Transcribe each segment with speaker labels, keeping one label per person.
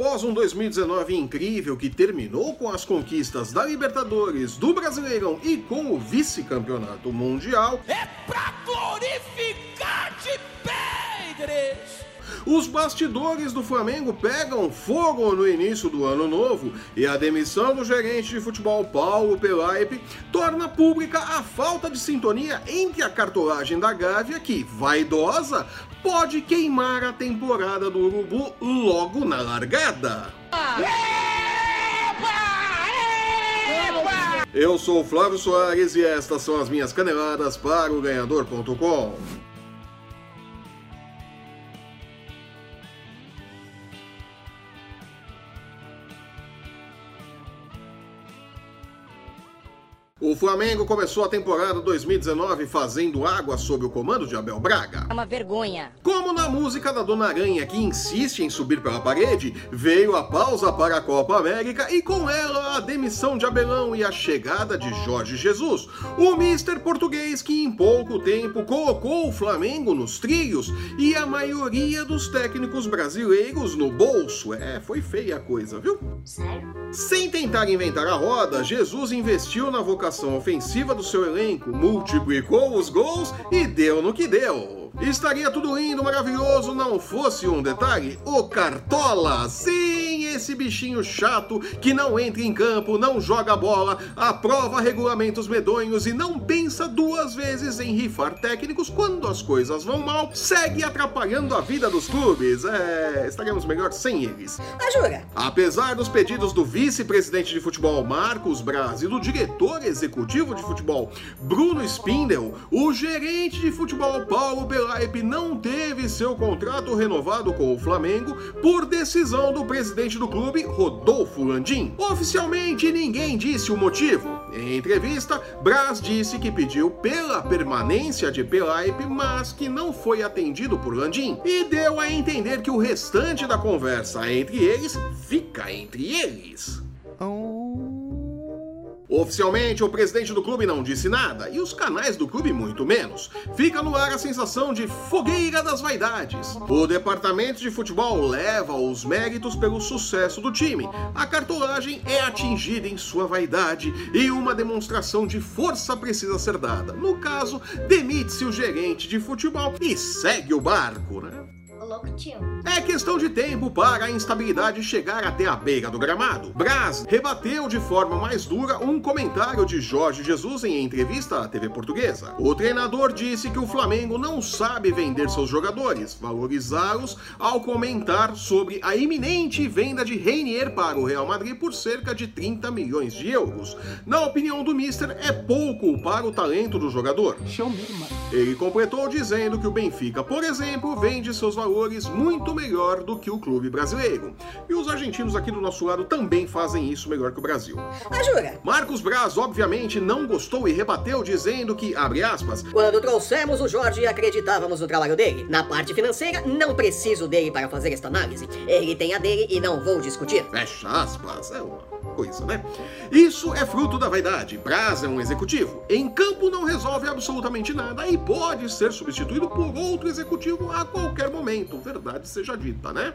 Speaker 1: Após um 2019 incrível que terminou com as conquistas da Libertadores, do Brasileirão e com o vice-campeonato mundial,
Speaker 2: é pra glorificar de Pedres!
Speaker 1: Os bastidores do Flamengo pegam fogo no início do ano novo e a demissão do gerente de futebol Paulo Pelaipe torna pública a falta de sintonia entre a cartolagem da Gávea, que, vaidosa, pode queimar a temporada do Urubu logo na largada. Eu sou o Flávio Soares e estas são as minhas caneladas para o Ganhador.com. O Flamengo começou a temporada 2019 fazendo água sob o comando de Abel Braga.
Speaker 3: É uma vergonha.
Speaker 1: Como na música da Dona Aranha, que insiste em subir pela parede, veio a pausa para a Copa América e com ela a demissão de Abelão e a chegada de Jorge Jesus, o mister português que em pouco tempo colocou o Flamengo nos trilhos e a maioria dos técnicos brasileiros no bolso. É, foi feia a coisa, viu?
Speaker 3: Sério?
Speaker 1: Sem tentar inventar a roda, Jesus investiu na vocação ofensiva do seu elenco, multiplicou os gols e deu no que deu. Estaria tudo lindo, maravilhoso, não fosse um detalhe, o Cartola. Sim, esse bichinho chato que não entra em campo, não joga bola, aprova regulamentos medonhos e não pensa duas vezes em rifar técnicos quando as coisas vão mal, segue atrapalhando a vida dos clubes. É, estaremos melhor sem eles.
Speaker 3: Ah, jura?
Speaker 1: Apesar dos pedidos do vice-presidente de futebol Marcos Braz e do diretor executivo de futebol Bruno Spindel, o gerente de futebol Paulo Belaipe não teve seu contrato renovado com o Flamengo por decisão do presidente do clube, Rodolfo Landim. Oficialmente ninguém disse o motivo. Em entrevista, Braz disse que pediu pela permanência de Pelaipe, mas que não foi atendido por Landim e deu a entender que o restante da conversa entre eles fica entre eles. Oficialmente, o presidente do clube não disse nada e os canais do clube muito menos. Fica no ar a sensação de fogueira das vaidades. O departamento de futebol leva os méritos pelo sucesso do time. A cartolagem é atingida em sua vaidade e uma demonstração de força precisa ser dada. No caso, demite-se o gerente de futebol e segue o barco, né? É questão de tempo para a instabilidade chegar até a beira do gramado. Braz rebateu de forma mais dura um comentário de Jorge Jesus em entrevista à TV portuguesa. O treinador disse que o Flamengo não sabe vender seus jogadores, valorizá-los ao comentar sobre a iminente venda de Reinier para o Real Madrid por cerca de 30 milhões de euros. Na opinião do Mister, é pouco para o talento do jogador. Ele completou dizendo que o Benfica, por exemplo, vende seus valores muito melhor do que o clube brasileiro. E os argentinos aqui do nosso lado também fazem isso melhor que o Brasil.
Speaker 3: Ah, jura?
Speaker 1: Marcos Braz, obviamente, não gostou e rebateu dizendo que, abre aspas,
Speaker 4: Quando trouxemos o Jorge, acreditávamos no trabalho dele. Na parte financeira, não preciso dele para fazer esta análise. Ele tem a dele e não vou discutir.
Speaker 1: fecha aspas, é uma coisa, né? Isso é fruto da vaidade. Braz é um executivo. Em campo não resolve absolutamente nada e pode ser substituído por outro executivo a qualquer momento. Verdade seja dita, né?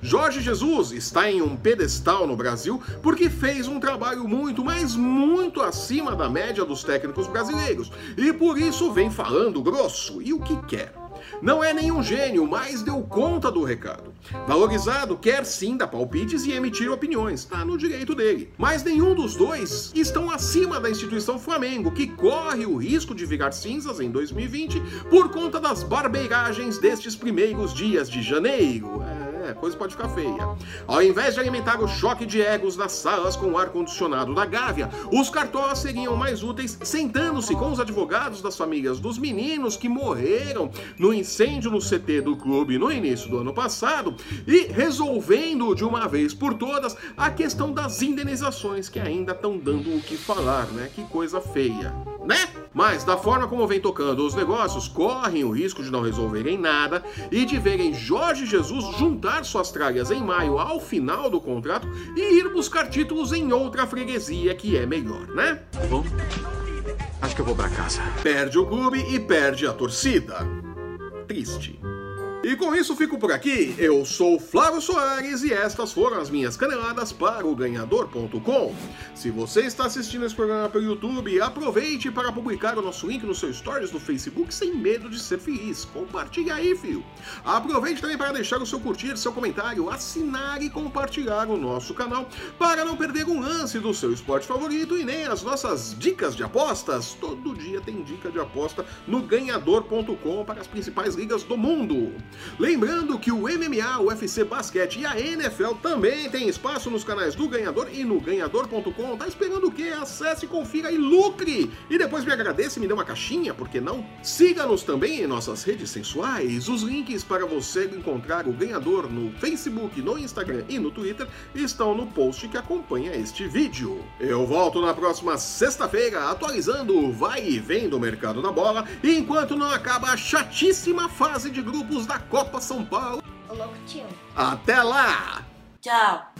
Speaker 1: Jorge Jesus está em um pedestal no Brasil porque fez um trabalho muito, mas muito acima da média dos técnicos brasileiros e por isso vem falando grosso e o que quer. Não é nenhum gênio, mas deu conta do recado. Valorizado quer sim dar palpites e emitir opiniões, tá no direito dele. Mas nenhum dos dois estão acima da instituição Flamengo, que corre o risco de virar cinzas em 2020 por conta das barbeiragens destes primeiros dias de janeiro. É a coisa pode ficar feia. Ao invés de alimentar o choque de egos nas salas com o ar-condicionado da Gávea, os cartolas seriam mais úteis sentando-se com os advogados das famílias dos meninos que morreram no incêndio no CT do clube no início do ano passado e resolvendo de uma vez por todas a questão das indenizações que ainda estão dando o que falar, né? Que coisa feia, né? Mas da forma como vem tocando os negócios, correm o risco de não resolverem nada e de verem Jorge Jesus juntar suas tralhas em maio ao final do contrato e ir buscar títulos em outra freguesia que é melhor, né?
Speaker 5: Bom, acho que eu vou pra casa.
Speaker 1: Perde o clube e perde a torcida. Triste. E com isso fico por aqui. Eu sou Flávio Soares e estas foram as minhas caneladas para o ganhador.com. Se você está assistindo esse programa pelo YouTube, aproveite para publicar o nosso link no seu stories do Facebook sem medo de ser feliz. Compartilhe aí, filho. Aproveite também para deixar o seu curtir, seu comentário, assinar e compartilhar o nosso canal para não perder um lance do seu esporte favorito e nem as nossas dicas de apostas. Todo dia tem dica de aposta no ganhador.com para as principais ligas do mundo. Lembrando que o MMA, o UFC Basquete e a NFL também tem espaço nos canais do Ganhador e no ganhador.com. Tá esperando o quê? Acesse, confira e lucre! E depois me agradeça e me dê uma caixinha, por que não? Siga-nos também em nossas redes sensuais. Os links para você encontrar o Ganhador no Facebook, no Instagram e no Twitter estão no post que acompanha este vídeo. Eu volto na próxima sexta-feira atualizando o vai e vem do mercado da bola, enquanto não acaba a chatíssima fase de grupos da Copa São Paulo.
Speaker 3: Ô, louco tio.
Speaker 1: Até lá!
Speaker 3: Tchau.